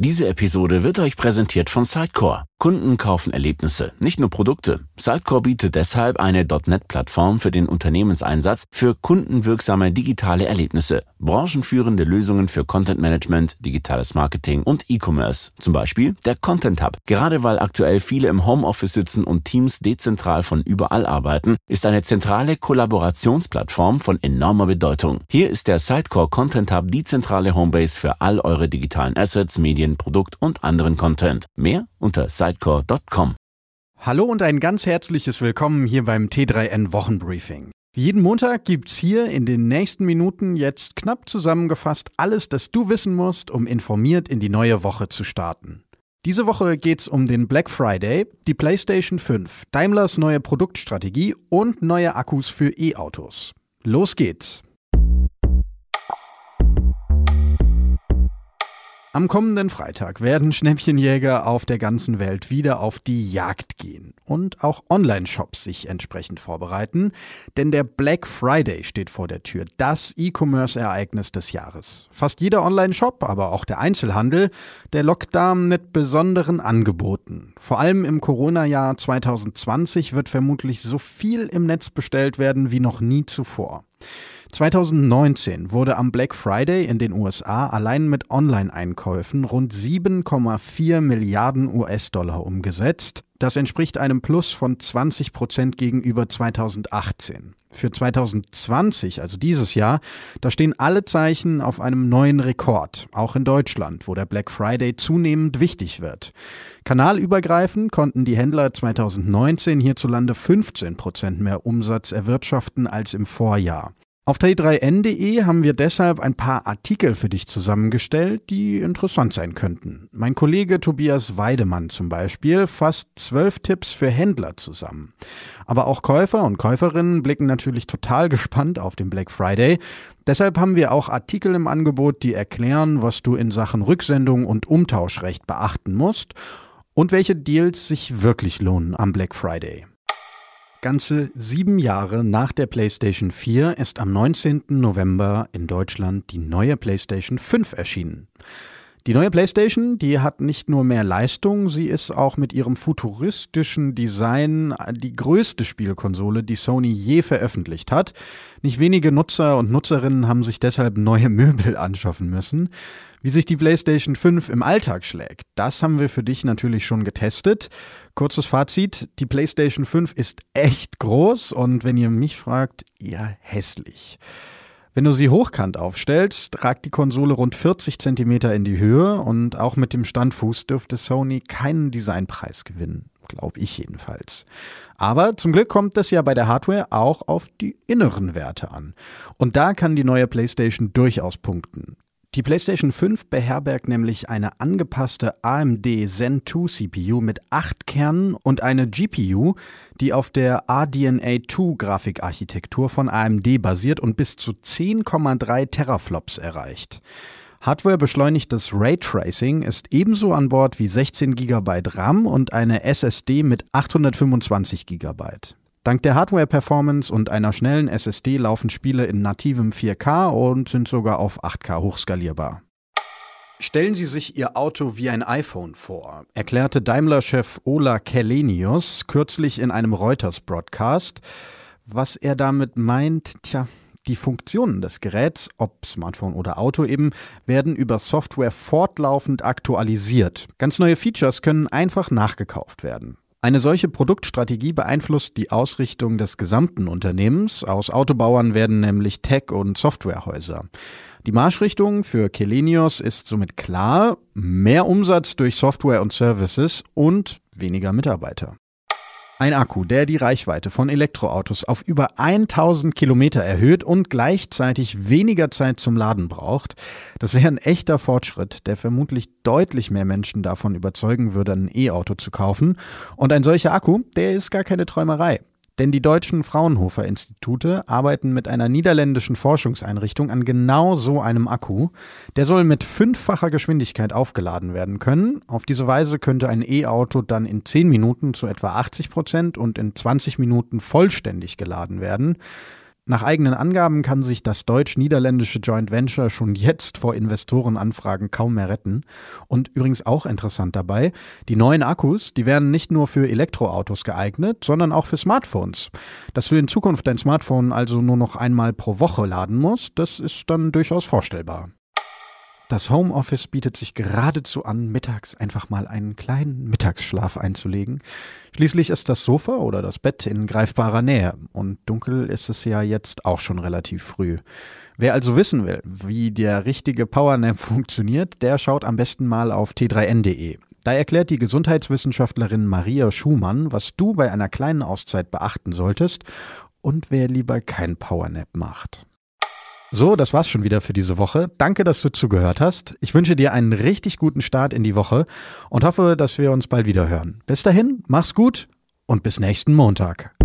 Diese Episode wird euch präsentiert von Sitecore. Kunden kaufen Erlebnisse, nicht nur Produkte. Sitecore bietet deshalb eine .NET-Plattform für den Unternehmenseinsatz für kundenwirksame digitale Erlebnisse, branchenführende Lösungen für Content Management, digitales Marketing und E-Commerce. Zum Beispiel der Content Hub. Gerade weil aktuell viele im Homeoffice sitzen und Teams dezentral von überall arbeiten, ist eine zentrale Kollaborationsplattform von enormer Bedeutung. Hier ist der Sitecore Content Hub die zentrale Homebase für all eure digitalen Assets, Medien, Produkt und anderen Content. Mehr unter sitecore.com. Hallo und ein ganz herzliches Willkommen hier beim T3N Wochenbriefing. Jeden Montag gibt's hier in den nächsten Minuten jetzt knapp zusammengefasst alles, das du wissen musst, um informiert in die neue Woche zu starten. Diese Woche geht's um den Black Friday, die PlayStation 5, Daimlers neue Produktstrategie und neue Akkus für E-Autos. Los geht's! Am kommenden Freitag werden Schnäppchenjäger auf der ganzen Welt wieder auf die Jagd gehen und auch Online-Shops sich entsprechend vorbereiten, denn der Black Friday steht vor der Tür, das E-Commerce-Ereignis des Jahres. Fast jeder Online-Shop, aber auch der Einzelhandel, der lockt da mit besonderen Angeboten. Vor allem im Corona-Jahr 2020 wird vermutlich so viel im Netz bestellt werden wie noch nie zuvor. 2019 wurde am Black Friday in den USA allein mit Online-Einkäufen rund 7,4 Milliarden US-Dollar umgesetzt. Das entspricht einem Plus von 20 Prozent gegenüber 2018. Für 2020, also dieses Jahr, da stehen alle Zeichen auf einem neuen Rekord, auch in Deutschland, wo der Black Friday zunehmend wichtig wird. Kanalübergreifend konnten die Händler 2019 hierzulande 15 Prozent mehr Umsatz erwirtschaften als im Vorjahr. Auf t3n.de haben wir deshalb ein paar Artikel für dich zusammengestellt, die interessant sein könnten. Mein Kollege Tobias Weidemann zum Beispiel fasst zwölf Tipps für Händler zusammen. Aber auch Käufer und Käuferinnen blicken natürlich total gespannt auf den Black Friday. Deshalb haben wir auch Artikel im Angebot, die erklären, was du in Sachen Rücksendung und Umtauschrecht beachten musst und welche Deals sich wirklich lohnen am Black Friday. Ganze sieben Jahre nach der PlayStation 4 ist am 19. November in Deutschland die neue PlayStation 5 erschienen. Die neue PlayStation, die hat nicht nur mehr Leistung, sie ist auch mit ihrem futuristischen Design die größte Spielkonsole, die Sony je veröffentlicht hat. Nicht wenige Nutzer und Nutzerinnen haben sich deshalb neue Möbel anschaffen müssen. Wie sich die PlayStation 5 im Alltag schlägt, das haben wir für dich natürlich schon getestet. Kurzes Fazit, die PlayStation 5 ist echt groß und wenn ihr mich fragt, eher hässlich. Wenn du sie hochkant aufstellst, ragt die Konsole rund 40 cm in die Höhe und auch mit dem Standfuß dürfte Sony keinen Designpreis gewinnen. Glaube ich jedenfalls. Aber zum Glück kommt es ja bei der Hardware auch auf die inneren Werte an. Und da kann die neue PlayStation durchaus punkten. Die PlayStation 5 beherbergt nämlich eine angepasste AMD Zen 2 CPU mit 8 Kernen und eine GPU, die auf der RDNA 2 Grafikarchitektur von AMD basiert und bis zu 10,3 Teraflops erreicht. Hardware beschleunigtes Raytracing ist ebenso an Bord wie 16 GB RAM und eine SSD mit 825 GB. Dank der Hardware-Performance und einer schnellen SSD laufen Spiele in nativem 4K und sind sogar auf 8K hochskalierbar. Stellen Sie sich Ihr Auto wie ein iPhone vor, erklärte Daimler-Chef Ola Kellenius kürzlich in einem Reuters-Broadcast. Was er damit meint, tja, die Funktionen des Geräts, ob Smartphone oder Auto eben, werden über Software fortlaufend aktualisiert. Ganz neue Features können einfach nachgekauft werden. Eine solche Produktstrategie beeinflusst die Ausrichtung des gesamten Unternehmens. Aus Autobauern werden nämlich Tech- und Softwarehäuser. Die Marschrichtung für Kelenius ist somit klar, mehr Umsatz durch Software und Services und weniger Mitarbeiter. Ein Akku, der die Reichweite von Elektroautos auf über 1000 Kilometer erhöht und gleichzeitig weniger Zeit zum Laden braucht, das wäre ein echter Fortschritt, der vermutlich deutlich mehr Menschen davon überzeugen würde, ein E-Auto zu kaufen. Und ein solcher Akku, der ist gar keine Träumerei. Denn die deutschen Fraunhofer Institute arbeiten mit einer niederländischen Forschungseinrichtung an genau so einem Akku. Der soll mit fünffacher Geschwindigkeit aufgeladen werden können. Auf diese Weise könnte ein E-Auto dann in 10 Minuten zu etwa 80 Prozent und in 20 Minuten vollständig geladen werden. Nach eigenen Angaben kann sich das deutsch-niederländische Joint Venture schon jetzt vor Investorenanfragen kaum mehr retten. Und übrigens auch interessant dabei, die neuen Akkus, die werden nicht nur für Elektroautos geeignet, sondern auch für Smartphones. Dass du in Zukunft dein Smartphone also nur noch einmal pro Woche laden musst, das ist dann durchaus vorstellbar. Das Homeoffice bietet sich geradezu an, mittags einfach mal einen kleinen Mittagsschlaf einzulegen. Schließlich ist das Sofa oder das Bett in greifbarer Nähe und dunkel ist es ja jetzt auch schon relativ früh. Wer also wissen will, wie der richtige Powernap funktioniert, der schaut am besten mal auf t3n.de. Da erklärt die Gesundheitswissenschaftlerin Maria Schumann, was du bei einer kleinen Auszeit beachten solltest und wer lieber kein Powernap macht. So, das war's schon wieder für diese Woche. Danke, dass du zugehört hast. Ich wünsche dir einen richtig guten Start in die Woche und hoffe, dass wir uns bald wieder hören. Bis dahin, mach's gut und bis nächsten Montag.